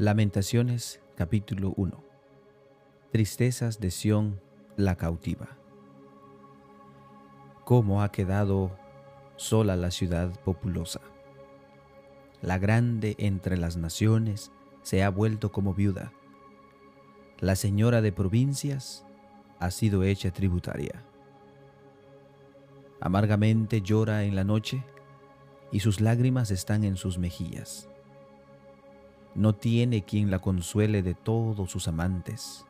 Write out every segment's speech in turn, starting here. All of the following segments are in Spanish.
Lamentaciones capítulo 1 Tristezas de Sión la cautiva. ¿Cómo ha quedado sola la ciudad populosa? La grande entre las naciones se ha vuelto como viuda. La señora de provincias ha sido hecha tributaria. Amargamente llora en la noche y sus lágrimas están en sus mejillas no tiene quien la consuele de todos sus amantes.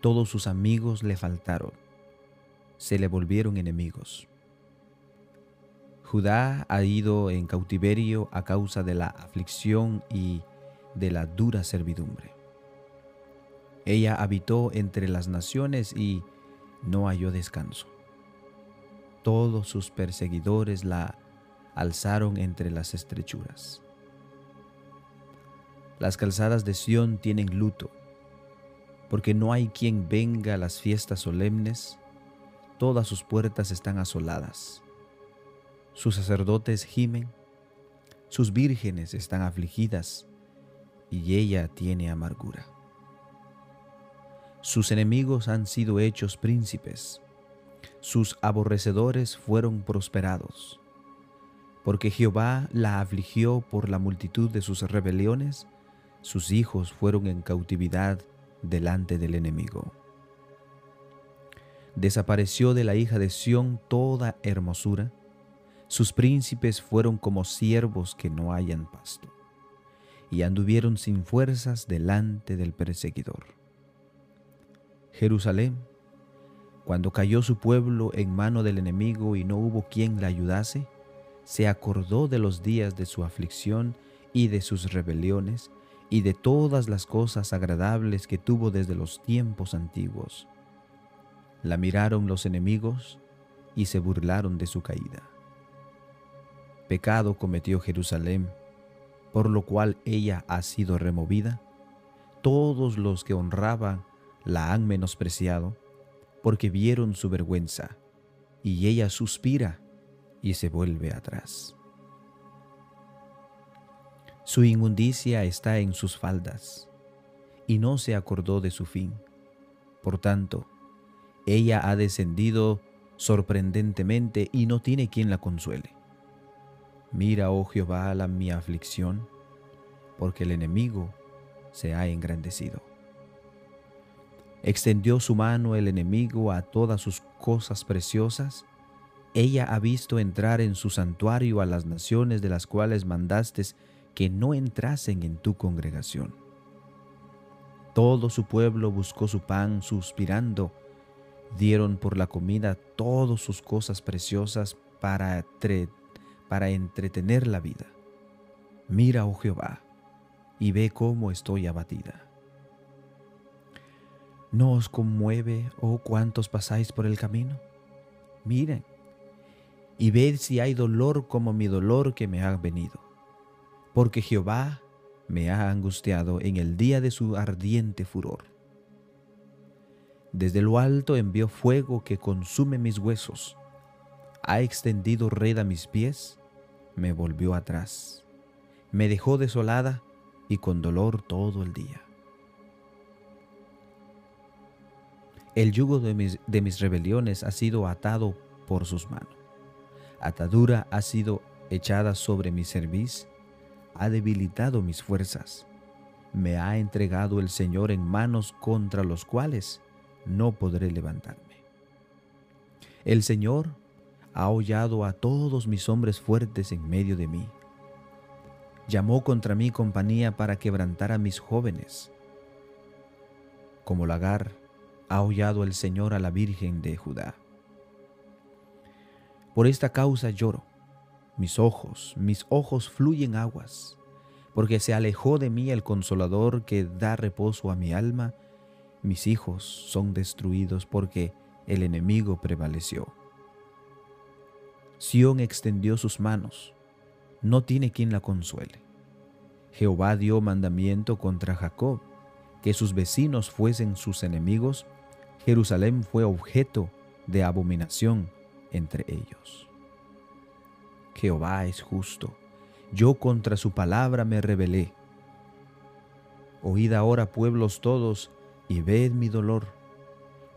Todos sus amigos le faltaron, se le volvieron enemigos. Judá ha ido en cautiverio a causa de la aflicción y de la dura servidumbre. Ella habitó entre las naciones y no halló descanso. Todos sus perseguidores la alzaron entre las estrechuras. Las calzadas de Sión tienen luto, porque no hay quien venga a las fiestas solemnes, todas sus puertas están asoladas. Sus sacerdotes gimen, sus vírgenes están afligidas, y ella tiene amargura. Sus enemigos han sido hechos príncipes, sus aborrecedores fueron prosperados, porque Jehová la afligió por la multitud de sus rebeliones, sus hijos fueron en cautividad delante del enemigo. Desapareció de la hija de Sión toda hermosura, sus príncipes fueron como siervos que no hayan pasto, y anduvieron sin fuerzas delante del perseguidor. Jerusalén, cuando cayó su pueblo en mano del enemigo y no hubo quien la ayudase, se acordó de los días de su aflicción y de sus rebeliones, y de todas las cosas agradables que tuvo desde los tiempos antiguos. La miraron los enemigos y se burlaron de su caída. Pecado cometió Jerusalén, por lo cual ella ha sido removida. Todos los que honraban la han menospreciado, porque vieron su vergüenza, y ella suspira y se vuelve atrás. Su inmundicia está en sus faldas, y no se acordó de su fin. Por tanto, ella ha descendido sorprendentemente y no tiene quien la consuele. Mira, oh Jehová, la mi aflicción, porque el enemigo se ha engrandecido. Extendió su mano el enemigo a todas sus cosas preciosas. Ella ha visto entrar en su santuario a las naciones de las cuales mandaste que no entrasen en tu congregación. Todo su pueblo buscó su pan suspirando, dieron por la comida todas sus cosas preciosas para, para entretener la vida. Mira, oh Jehová, y ve cómo estoy abatida. ¿No os conmueve, oh cuantos pasáis por el camino? Miren, y ved si hay dolor como mi dolor que me ha venido porque Jehová me ha angustiado en el día de su ardiente furor. Desde lo alto envió fuego que consume mis huesos, ha extendido red a mis pies, me volvió atrás, me dejó desolada y con dolor todo el día. El yugo de mis, de mis rebeliones ha sido atado por sus manos. Atadura ha sido echada sobre mi cerviz ha debilitado mis fuerzas. Me ha entregado el Señor en manos contra los cuales no podré levantarme. El Señor ha hollado a todos mis hombres fuertes en medio de mí. Llamó contra mí compañía para quebrantar a mis jóvenes. Como lagar, ha hollado el Señor a la Virgen de Judá. Por esta causa lloro mis ojos, mis ojos fluyen aguas, porque se alejó de mí el consolador que da reposo a mi alma. Mis hijos son destruidos porque el enemigo prevaleció. Sión extendió sus manos, no tiene quien la consuele. Jehová dio mandamiento contra Jacob, que sus vecinos fuesen sus enemigos. Jerusalén fue objeto de abominación entre ellos. Jehová es justo. Yo contra su palabra me rebelé. Oíd ahora, pueblos todos, y ved mi dolor.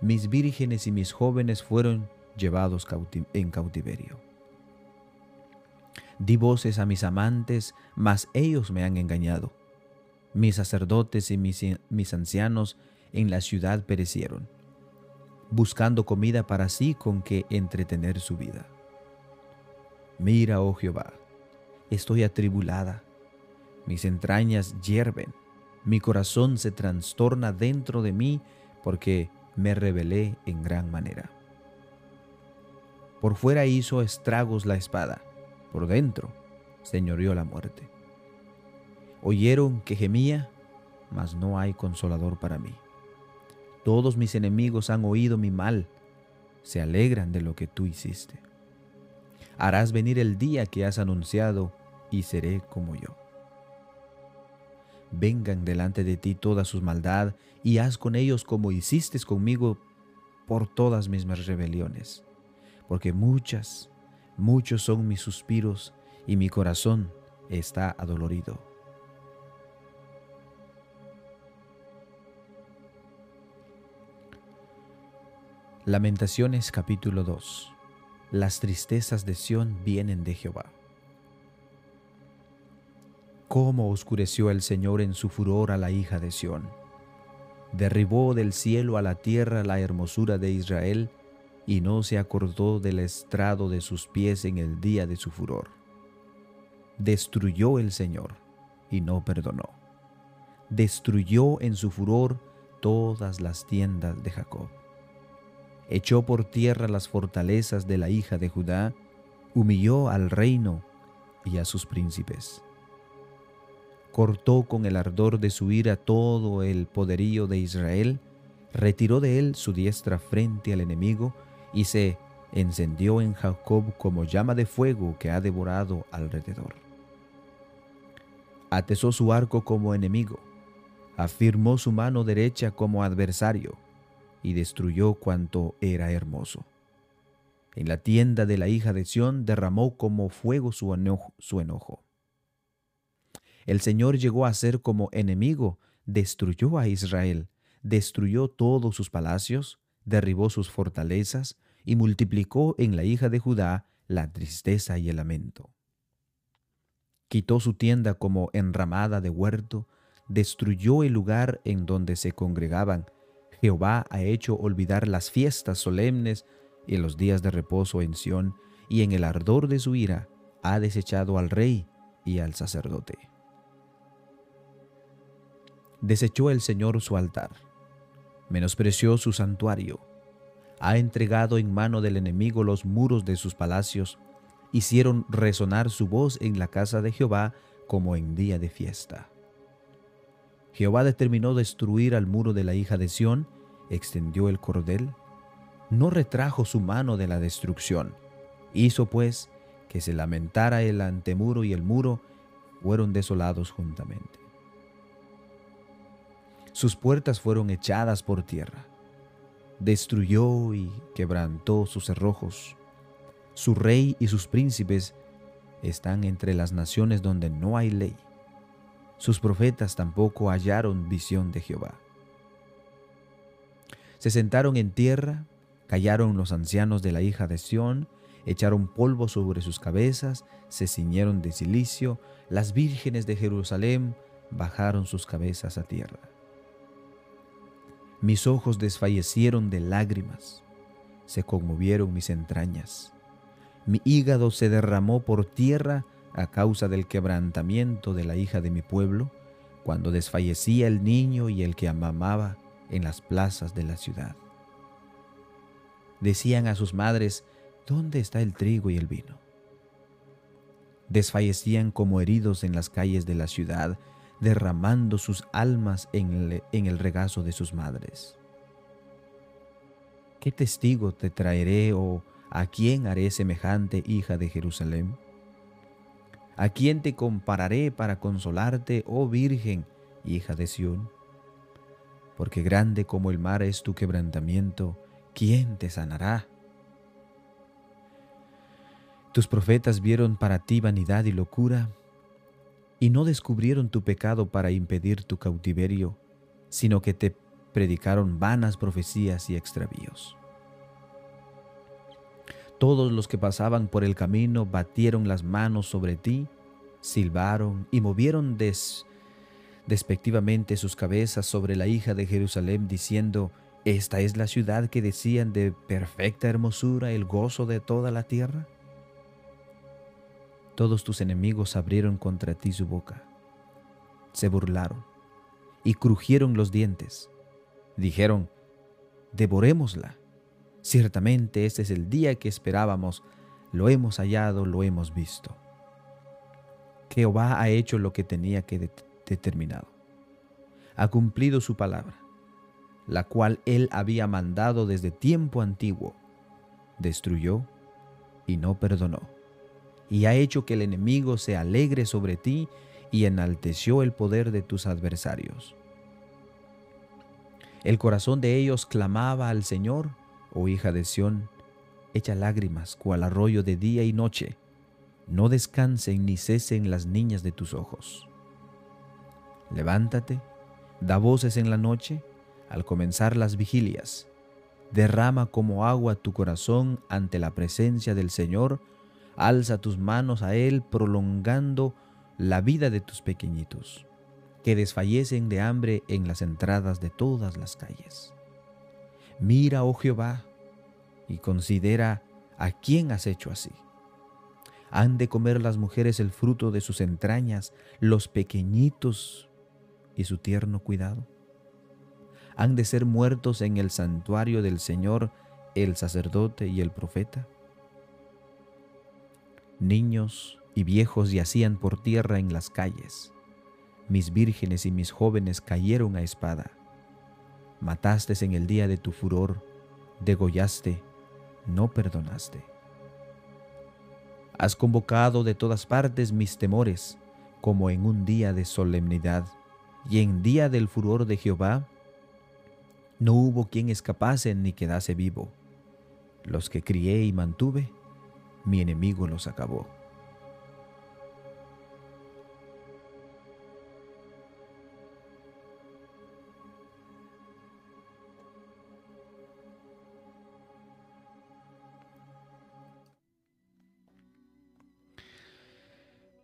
Mis vírgenes y mis jóvenes fueron llevados en cautiverio. Di voces a mis amantes, mas ellos me han engañado. Mis sacerdotes y mis, mis ancianos en la ciudad perecieron, buscando comida para sí con que entretener su vida. Mira, oh Jehová, estoy atribulada, mis entrañas hierven, mi corazón se trastorna dentro de mí porque me rebelé en gran manera. Por fuera hizo estragos la espada, por dentro señoreó la muerte. Oyeron que gemía, mas no hay consolador para mí. Todos mis enemigos han oído mi mal, se alegran de lo que tú hiciste. Harás venir el día que has anunciado y seré como yo. Vengan delante de ti toda su maldad y haz con ellos como hiciste conmigo por todas mis rebeliones, porque muchas, muchos son mis suspiros y mi corazón está adolorido. Lamentaciones capítulo 2 Las tristezas de Sión vienen de Jehová. Cómo oscureció el Señor en su furor a la hija de Sión. Derribó del cielo a la tierra la hermosura de Israel y no se acordó del estrado de sus pies en el día de su furor. Destruyó el Señor y no perdonó. Destruyó en su furor todas las tiendas de Jacob echó por tierra las fortalezas de la hija de Judá, humilló al reino y a sus príncipes. Cortó con el ardor de su ira todo el poderío de Israel, retiró de él su diestra frente al enemigo y se encendió en Jacob como llama de fuego que ha devorado alrededor. Atesó su arco como enemigo, afirmó su mano derecha como adversario, y destruyó cuanto era hermoso. En la tienda de la hija de Sión derramó como fuego su enojo, El Señor llegó a ser como enemigo, destruyó a Israel, destruyó todos sus palacios, derribó sus fortalezas y multiplicó en la hija de Judá la tristeza y el lamento. Quitó su tienda como enramada de huerto, destruyó el lugar en donde se congregaban Jehová ha hecho olvidar las fiestas solemnes y los días de reposo en Sión, y en el ardor de su ira ha desechado al rey y al sacerdote. Desechó el Señor su altar, menospreció su santuario, ha entregado en mano del enemigo los muros de sus palacios, hicieron resonar su voz en la casa de Jehová como en día de fiesta. Jehová determinó destruir al muro de la hija de Sión, extendió el cordel, no retrajo su mano de la destrucción. Hizo pues que se lamentara el antemuro y el muro fueron desolados juntamente. Sus puertas fueron echadas por tierra. Destruyó y quebrantó sus cerrojos. Su rey y sus príncipes están entre las naciones donde no hay ley. Sus profetas tampoco hallaron visión de Jehová. Se sentaron en tierra, callaron los ancianos de la hija de Sión, echaron polvo sobre sus cabezas, se ciñeron de silicio, las vírgenes de Jerusalén bajaron sus cabezas a tierra. Mis ojos desfallecieron de lágrimas, se conmovieron mis entrañas. Mi hígado se derramó por tierra a causa del quebrantamiento de la hija de mi pueblo, cuando desfallecía el niño y el que amamaba en las plazas de la ciudad. Decían a sus madres, ¿dónde está el trigo y el vino? Desfallecían como heridos en las calles de la ciudad, derramando sus almas en el, regazo de sus madres. ¿Qué testigo te traeré o a quién haré semejante hija de Jerusalén? ¿A quién te compararé para consolarte, oh Virgen, hija de Sión? Porque grande como el mar es tu quebrantamiento, ¿quién te sanará? Tus profetas vieron para ti vanidad y locura, y no descubrieron tu pecado para impedir tu cautiverio, sino que te predicaron vanas profecías y extravíos. Todos los que pasaban por el camino batieron las manos sobre ti, silbaron y movieron despectivamente sus cabezas sobre la hija de Jerusalén, diciendo, ¿Esta es la ciudad que decían de perfecta hermosura, el gozo de toda la tierra? Todos tus enemigos abrieron contra ti su boca, se burlaron y crujieron los dientes. Dijeron, devorémosla. Ciertamente este es el día que esperábamos, lo hemos hallado, lo hemos visto. Jehová ha hecho lo que tenía que determinado. Ha cumplido su palabra, la cual él había mandado desde tiempo antiguo. Destruyó y no perdonó. Y ha hecho que el enemigo se alegre sobre ti y enalteció el poder de tus adversarios. El corazón de ellos clamaba al Señor, oh hija de Sión, echa lágrimas cual arroyo de día y noche. No descansen ni cesen las niñas de tus ojos. Levántate, da voces en la noche, al comenzar las vigilias. Derrama como agua tu corazón ante la presencia del Señor, alza tus manos a Él prolongando la vida de tus pequeñitos que desfallecen de hambre en las entradas de todas las calles. Mira, oh Jehová, y considera a quién has hecho así. Han de comer las mujeres el fruto de sus entrañas, los pequeñitos y su tierno cuidado. Han de ser muertos en el santuario del Señor el sacerdote y el profeta. Niños y viejos yacían por tierra en las calles mis vírgenes y mis jóvenes cayeron a espada. Mataste en el día de tu furor, degollaste, no perdonaste. Has convocado de todas partes mis temores, como en un día de solemnidad, y en día del furor de Jehová, no hubo quien escapase ni quedase vivo. Los que crié y mantuve, mi enemigo los acabó.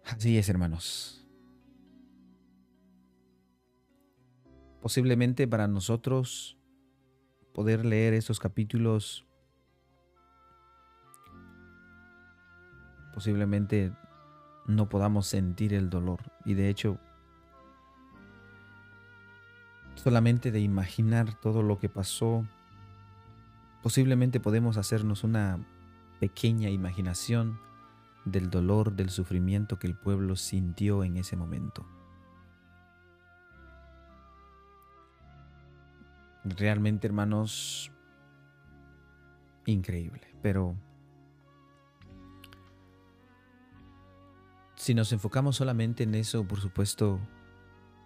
Así es, hermanos. Posiblemente para nosotros poder leer estos capítulos, posiblemente no podamos sentir el dolor. Y de hecho, solamente de imaginar todo lo que pasó, posiblemente podemos hacernos una pequeña imaginación del dolor, del sufrimiento que el pueblo sintió en ese momento. Realmente, hermanos, increíble, pero si nos enfocamos solamente en eso, por supuesto,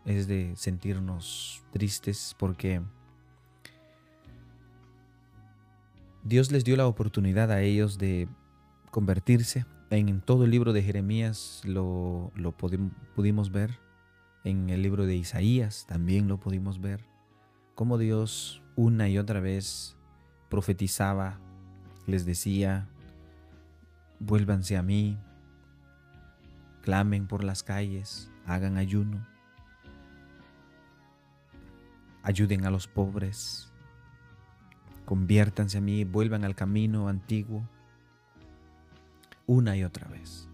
es de sentirnos tristes porque Dios les dio la oportunidad a ellos de convertirse, en todo el libro de Jeremías lo, pudimos ver, en el libro de Isaías también lo pudimos ver, cómo Dios una y otra vez profetizaba, les decía, vuélvanse a mí, clamen por las calles, hagan ayuno, ayuden a los pobres, conviértanse a mí, vuelvan al camino antiguo una y otra vez.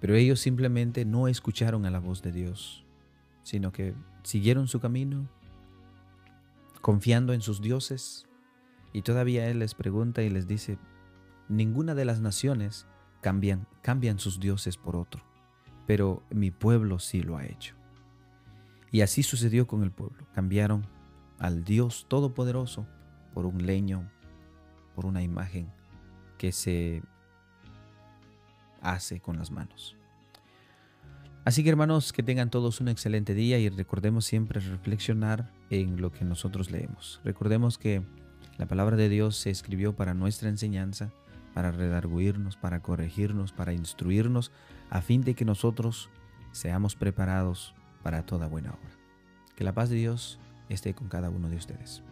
Pero ellos simplemente no escucharon a la voz de Dios, sino que siguieron su camino, confiando en sus dioses. Y todavía Él les pregunta y les dice, ninguna de las naciones cambian, cambian sus dioses por otro, pero mi pueblo sí lo ha hecho. Y así sucedió con el pueblo. Cambiaron al Dios Todopoderoso por un leño, por una imagen que se hace con las manos. Así que hermanos, que tengan todos un excelente día y recordemos siempre reflexionar en lo que nosotros leemos. Recordemos que la palabra de Dios se escribió para nuestra enseñanza, para redarguirnos, para corregirnos, para instruirnos, a fin de que nosotros seamos preparados para toda buena obra. Que la paz de Dios esté con cada uno de ustedes.